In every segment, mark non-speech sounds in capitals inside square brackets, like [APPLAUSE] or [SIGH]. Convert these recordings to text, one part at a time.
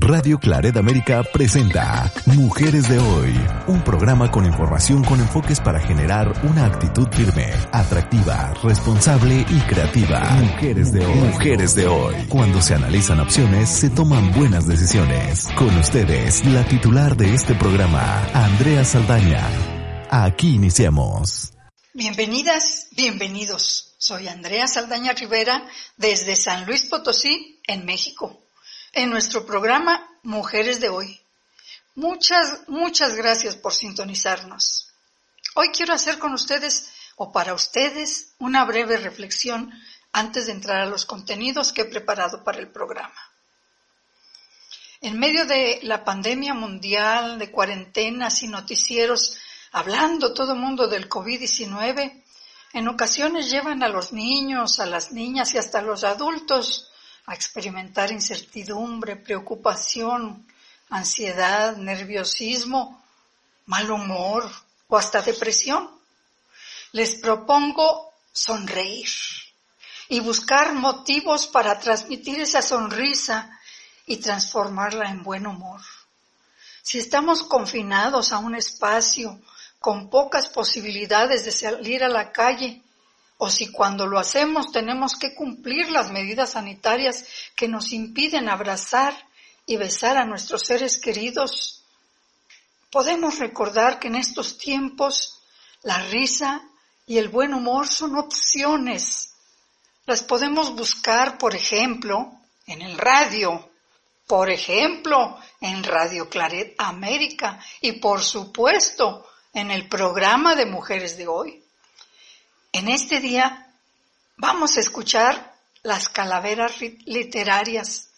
Radio Claret América presenta Mujeres de Hoy, un programa con información con enfoques para generar una actitud firme, atractiva, responsable y creativa. Mujeres de Hoy. Mujeres de Hoy. Cuando se analizan opciones, se toman buenas decisiones. Con ustedes, la titular de este programa, Andrea Saldaña. Aquí iniciamos. Bienvenidas, bienvenidos. Soy Andrea Saldaña Rivera desde San Luis Potosí, en México en nuestro programa Mujeres de Hoy. Muchas, muchas gracias por sintonizarnos. Hoy quiero hacer con ustedes o para ustedes una breve reflexión antes de entrar a los contenidos que he preparado para el programa. En medio de la pandemia mundial, de cuarentenas y noticieros, hablando todo el mundo del COVID-19, en ocasiones llevan a los niños, a las niñas y hasta a los adultos a experimentar incertidumbre, preocupación, ansiedad, nerviosismo, mal humor o hasta depresión. Les propongo sonreír y buscar motivos para transmitir esa sonrisa y transformarla en buen humor. Si estamos confinados a un espacio con pocas posibilidades de salir a la calle, o si cuando lo hacemos tenemos que cumplir las medidas sanitarias que nos impiden abrazar y besar a nuestros seres queridos, podemos recordar que en estos tiempos la risa y el buen humor son opciones. Las podemos buscar, por ejemplo, en el radio, por ejemplo, en Radio Claret América y, por supuesto, en el programa de Mujeres de hoy. En este día vamos a escuchar las calaveras literarias,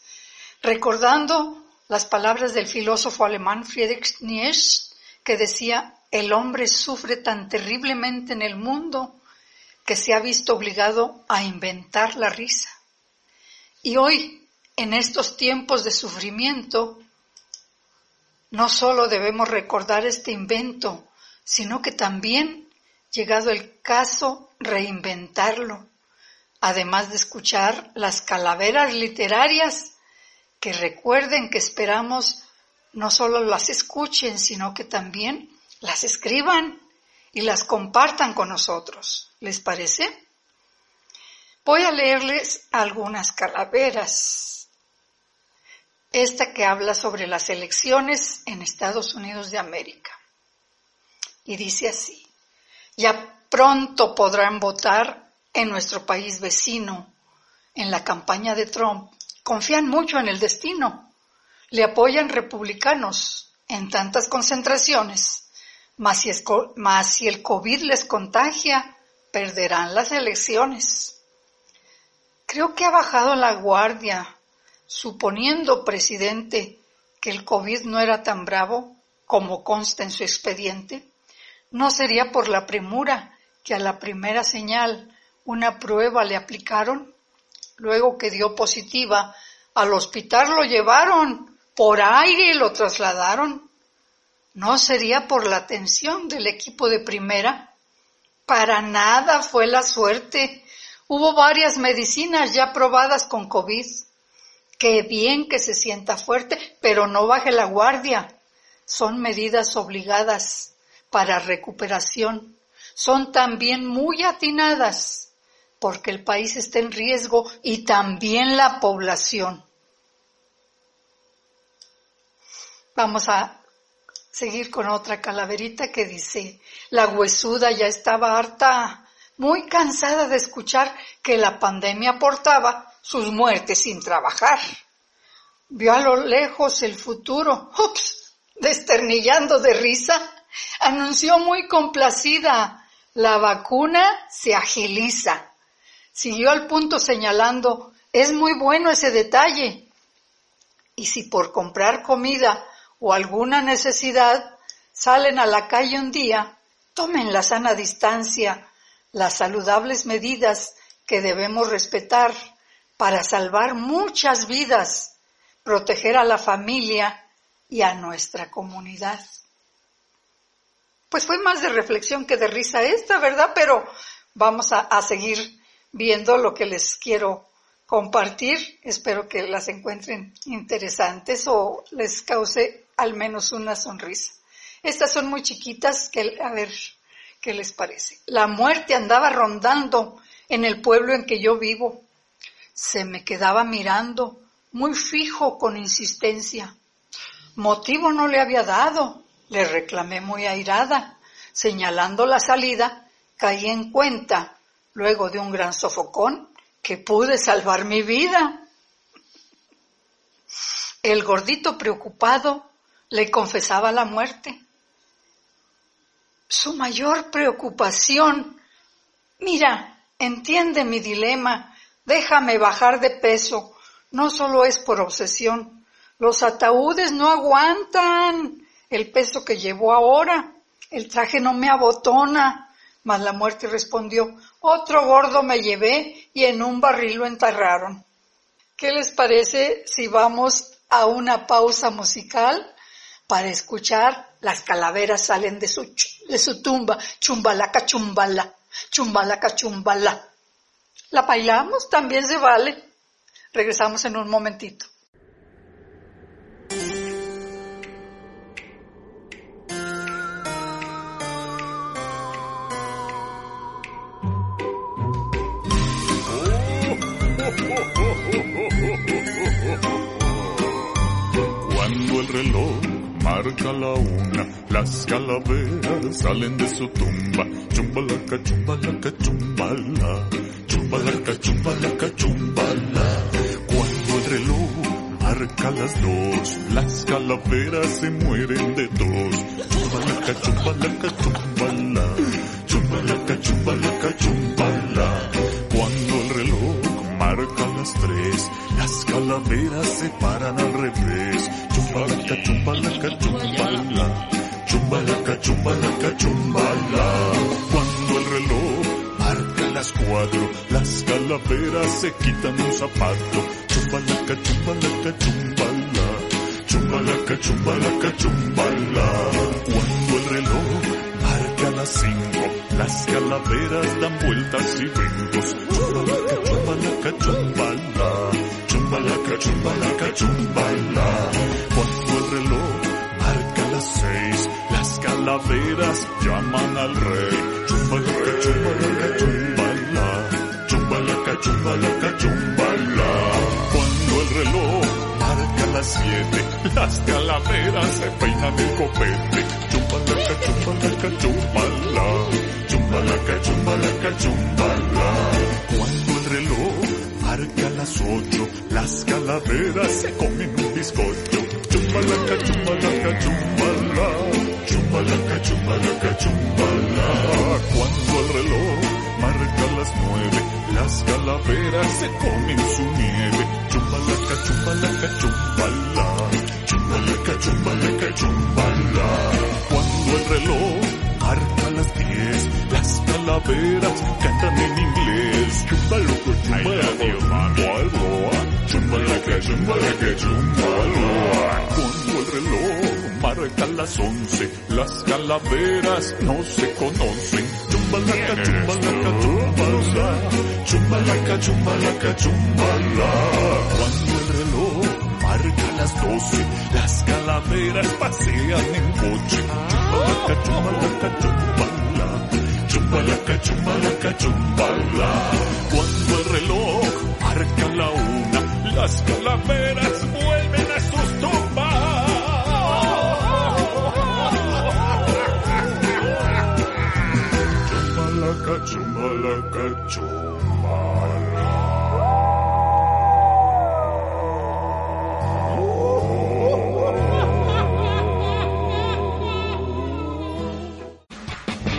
recordando las palabras del filósofo alemán Friedrich Nietzsche, que decía, el hombre sufre tan terriblemente en el mundo que se ha visto obligado a inventar la risa. Y hoy, en estos tiempos de sufrimiento, no solo debemos recordar este invento, sino que también llegado el caso, reinventarlo, además de escuchar las calaveras literarias, que recuerden que esperamos no solo las escuchen, sino que también las escriban y las compartan con nosotros. ¿Les parece? Voy a leerles algunas calaveras. Esta que habla sobre las elecciones en Estados Unidos de América. Y dice así. Ya pronto podrán votar en nuestro país vecino. En la campaña de Trump confían mucho en el destino. Le apoyan republicanos en tantas concentraciones. Mas si, si el COVID les contagia, perderán las elecciones. Creo que ha bajado la guardia, suponiendo, presidente, que el COVID no era tan bravo como consta en su expediente. No sería por la premura que a la primera señal una prueba le aplicaron, luego que dio positiva, al hospital lo llevaron, por aire lo trasladaron. No sería por la atención del equipo de primera. Para nada fue la suerte. Hubo varias medicinas ya probadas con COVID. Qué bien que se sienta fuerte, pero no baje la guardia. Son medidas obligadas para recuperación son también muy atinadas porque el país está en riesgo y también la población. Vamos a seguir con otra calaverita que dice, la huesuda ya estaba harta, muy cansada de escuchar que la pandemia aportaba sus muertes sin trabajar. Vio a lo lejos el futuro, ups, desternillando de risa Anunció muy complacida, la vacuna se agiliza. Siguió al punto señalando, es muy bueno ese detalle. Y si por comprar comida o alguna necesidad salen a la calle un día, tomen la sana distancia, las saludables medidas que debemos respetar para salvar muchas vidas, proteger a la familia y a nuestra comunidad. Pues fue más de reflexión que de risa esta, ¿verdad? Pero vamos a, seguir viendo lo que les quiero compartir. Espero que las encuentren interesantes o les cause al menos una sonrisa. Estas son muy chiquitas, que, a ver qué les parece. La muerte andaba rondando en el pueblo en que yo vivo. Se me quedaba mirando, muy fijo, con insistencia. Motivo no le había dado, le reclamé muy airada. Señalando la salida, caí en cuenta, luego de un gran sofocón, que pude salvar mi vida. El gordito preocupado le confesaba la muerte. Su mayor preocupación, mira, entiende mi dilema, déjame bajar de peso, no solo es por obsesión, los ataúdes no aguantan el peso que llevo ahora, el traje no me abotona, mas la muerte respondió, otro gordo me llevé y en un barril lo enterraron. ¿Qué les parece si vamos a una pausa musical para escuchar las calaveras salen de su, de su tumba, chumbalaca chumbala, chumbalaca chumbala? ¿La bailamos? También se vale. Regresamos en un momentito. Marca la una, las calaveras salen de su tumba. Chumbalaca, chumbalaca, chumbala. Chumbalaca, chumbalaca, chumbala. Cuando el reloj marca las dos, las calaveras se mueren de dos. Chumbalaca, chumbalaca, chumbala. Chumbalaca, chumbalaca, chumbala. Cuando el reloj marca las tres, las calaveras se paran al revés. Chumbalaca, chumbalaca, chumbala. Chumbalaca, chumbalaca, chumbala. Cuando el reloj marca las cuatro, las calaveras se quitan un zapato. Chumbalaca, chumbalaca, chumbala. Chumbalaca, chumbalaca, chumbala. Cuando el reloj marca las cinco, las calaveras dan vueltas y brincos. Chumbalaca, chumbalaca, chumbala. Chumbalaca, chumbalaca, chumbala. Cuando el reloj marca las seis, las calaveras llaman al rey. Chumbalaca, chumbalaca, chumbala. Chumbalaca, chumbalaca, chumbala. Cuando el reloj marca las siete, las calaveras se peinan el copete. Chumbalaca, chumbalaca, chumbala. Chumbalaca, chumbalaca, chumbala. Marca las ocho, las calaveras se comen un bizcocho. Chumbalaca, chumbalaca, chumbala. Chumbalaca, chumbalaca, chumbala. Cuando el reloj marca las nueve, las calaveras se comen su nieve. Chumbalaca, chumbalaca, chumbala. Chumbalaca, chumbalaca, chumbala. Cuando el reloj marca las diez, calaveras cantan en inglés. Chumbalaca, chumbalaca, chumbala. Chumbalaca, chumbalaca, chumbala. Cuando el reloj marca las once, las calaveras no se conocen. Chumbalaca, chumbalaca, chumbala. Chumbalaca, chumbalaca, chumbala. Cuando el reloj marca las doce, las calaveras pasean en coche. Chumbalaca, chumbalaca, chumbala. Chumbalaca, chumbalaca, chumbala. Cuando el reloj marca la una, las calaveras vuelven a sus tumbas.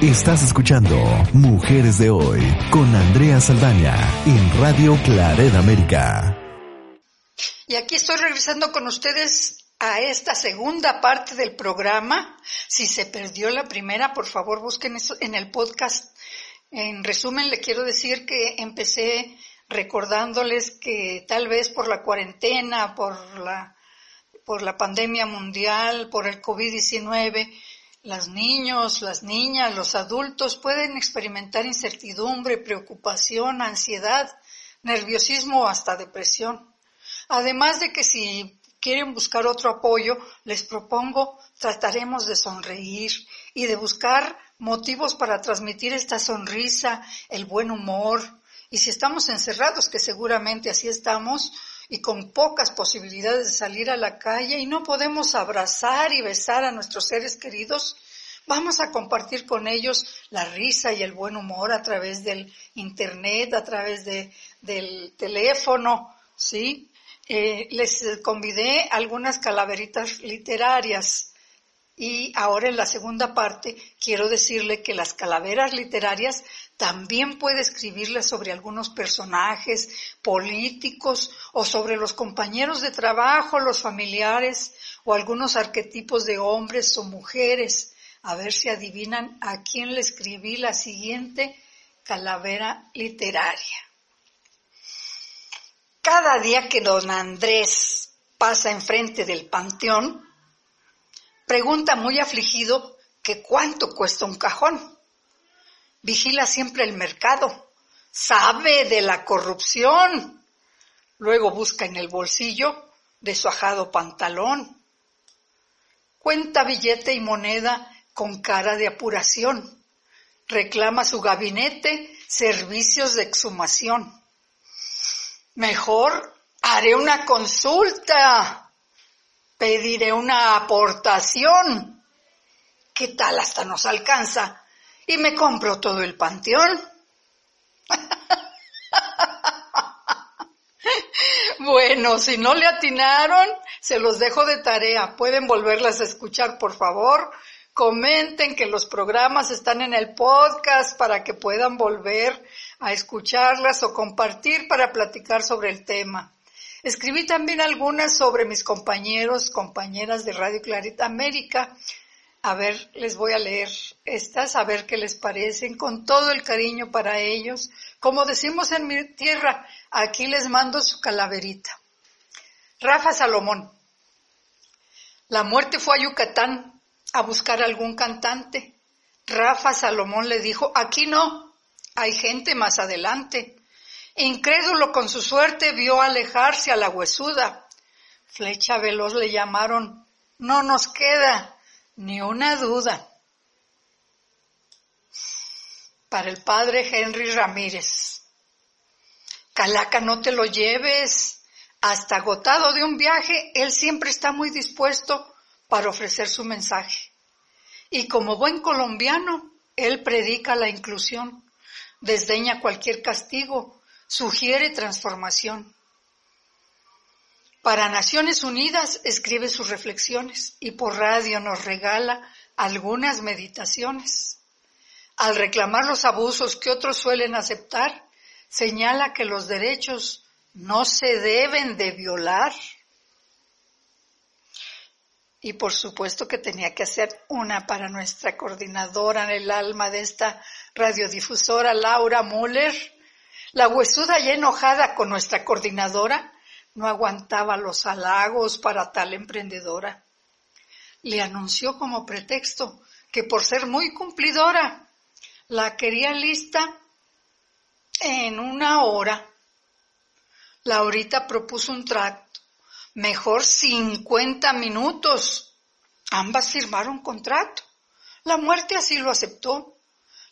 Estás escuchando Mujeres de Hoy con Andrea Saldaña en Radio Claret América. Y aquí estoy regresando con ustedes a esta segunda parte del programa. Si se perdió la primera, por favor busquen eso en el podcast. En resumen, le quiero decir que empecé recordándoles que tal vez por la cuarentena, por la, por la pandemia mundial, por el COVID-19, los niños, las niñas, los adultos pueden experimentar incertidumbre, preocupación, ansiedad nerviosismo o hasta depresión. Además de que si quieren buscar otro apoyo, les propongo trataremos de sonreír y de buscar motivos para transmitir esta sonrisa, el buen humor. Y si estamos encerrados, que seguramente así estamos, y con pocas posibilidades de salir a la calle y no podemos abrazar y besar a nuestros seres queridos, vamos a compartir con ellos la risa y el buen humor a través del internet, a través de, del teléfono, ¿sí? Eh, les convidé algunas calaveritas literarias y ahora en la segunda parte quiero decirle que las calaveras literarias también puede escribirle sobre algunos personajes políticos o sobre los compañeros de trabajo, los familiares o algunos arquetipos de hombres o mujeres. A ver si adivinan a quién le escribí la siguiente calavera literaria. Cada día que don Andrés pasa enfrente del panteón, pregunta muy afligido que cuánto cuesta un cajón. Vigila siempre el mercado, sabe de la corrupción, luego busca en el bolsillo de su ajado pantalón, cuenta billete y moneda con cara de apuración, reclama su gabinete servicios de exhumación. Mejor haré una consulta, pediré una aportación. ¿Qué tal hasta nos alcanza y me compro todo el panteón. [LAUGHS] bueno, si no le atinaron, se los dejo de tarea. Pueden volverlas a escuchar, por favor. Comenten que los programas están en el podcast para que puedan volver a escucharlas o compartir para platicar sobre el tema. Escribí también algunas sobre mis compañeros, compañeras de Radio Clarita América, a ver, les voy a leer estas, a ver qué les parecen, con todo el cariño para ellos. Como decimos en mi tierra, aquí les mando su calaverita. Rafa Salomón. La muerte fue a Yucatán a buscar algún cantante. Rafa Salomón le dijo, aquí no, hay gente más adelante. Incrédulo con su suerte vio alejarse a la huesuda. Flecha veloz le llamaron, no nos queda ni una duda. Para el padre Henry Ramírez. Calaca, no te lo lleves. Hasta agotado de un viaje, él siempre está muy dispuesto para ofrecer su mensaje. Y como buen colombiano, él predica la inclusión, desdeña cualquier castigo, sugiere transformación. Para Naciones Unidas escribe sus reflexiones y por radio nos regala algunas meditaciones. Al reclamar los abusos que otros suelen aceptar, señala que los derechos no se deben de violar. Y por supuesto que tenía que hacer una para nuestra coordinadora en el alma de esta radiodifusora, Laura Müller. La huesuda ya enojada con nuestra coordinadora no aguantaba los halagos para tal emprendedora. Le anunció como pretexto que por ser muy cumplidora la quería lista en una hora. Laurita propuso un trato, mejor 50 minutos. Ambas firmaron contrato. La muerte así lo aceptó.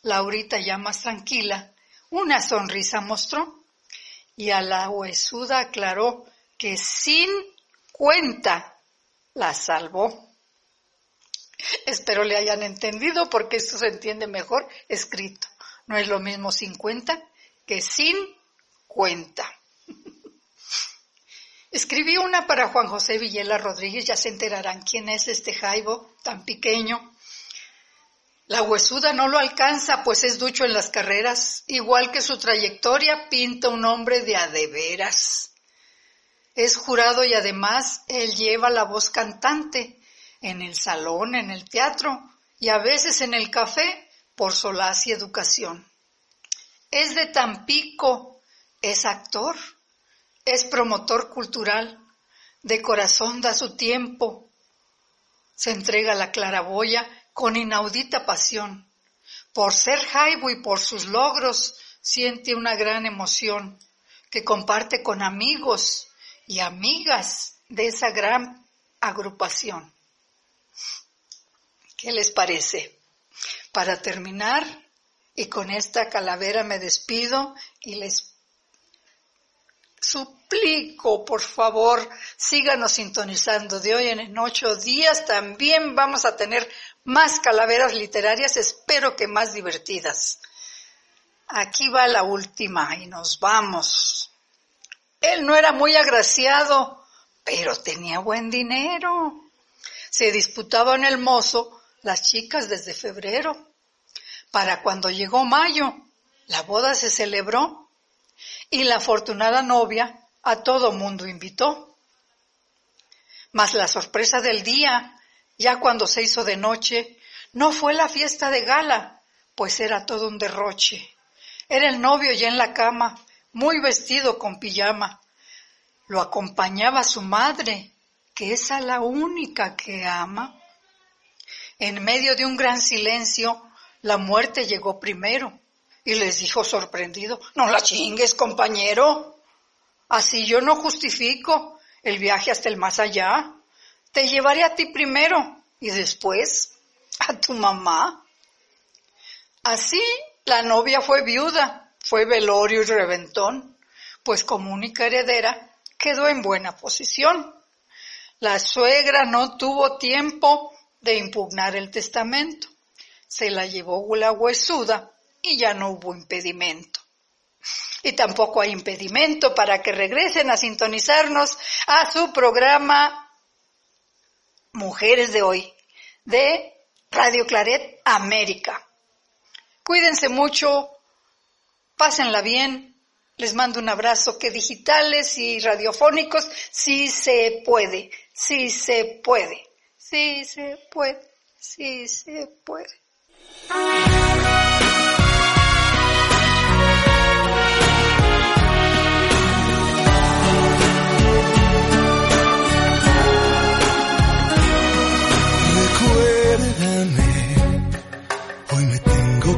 Laurita ya más tranquila, una sonrisa mostró y a la huesuda aclaró que sin cuenta la salvó. Espero le hayan entendido porque esto se entiende mejor escrito. No es lo mismo sin cuenta que sin cuenta. [LAUGHS] Escribí una para Juan José Villela Rodríguez, ya se enterarán quién es este Jaibo tan pequeño. La huesuda no lo alcanza, pues es ducho en las carreras, igual que su trayectoria pinta un hombre de adeveras. Es jurado y además él lleva la voz cantante en el salón, en el teatro y a veces en el café por solaz y educación. Es de Tampico, es actor, es promotor cultural, de corazón da su tiempo, se entrega a la claraboya con inaudita pasión. Por ser Jaibo y por sus logros siente una gran emoción, que comparte con amigos y amigas de esa gran agrupación. ¿Qué les parece? Para terminar, y con esta calavera me despido y les suplico, por favor, síganos sintonizando. De hoy en ocho días también vamos a tener más calaveras literarias, espero que más divertidas. Aquí va la última y nos vamos. Él no era muy agraciado, pero tenía buen dinero. Se disputaban el mozo las chicas desde febrero. Para cuando llegó mayo, la boda se celebró y la afortunada novia a todo mundo invitó. Mas la sorpresa del día, ya cuando se hizo de noche, no fue la fiesta de gala, pues era todo un derroche. Era el novio ya en la cama, muy vestido con pijama. Lo acompañaba su madre, que es a la única que ama. En medio de un gran silencio, la muerte llegó primero y les dijo sorprendido, no la chingues, compañero. Así yo no justifico el viaje hasta el más allá. Te llevaré a ti primero y después a tu mamá. Así la novia fue viuda, fue velorio y reventón, pues como única heredera quedó en buena posición. La suegra no tuvo tiempo de impugnar el testamento. Se la llevó la huesuda y ya no hubo impedimento. Y tampoco hay impedimento para que regresen a sintonizarnos a su programa Mujeres de hoy de Radio Claret América. Cuídense mucho, pásenla bien. Les mando un abrazo que digitales y radiofónicos sí se puede, sí se puede, sí se puede, sí se puede.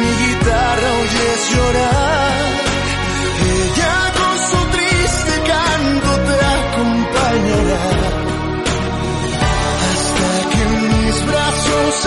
mi guitarra oyes llorar, ella con su triste canto te acompañará. Hasta que mis brazos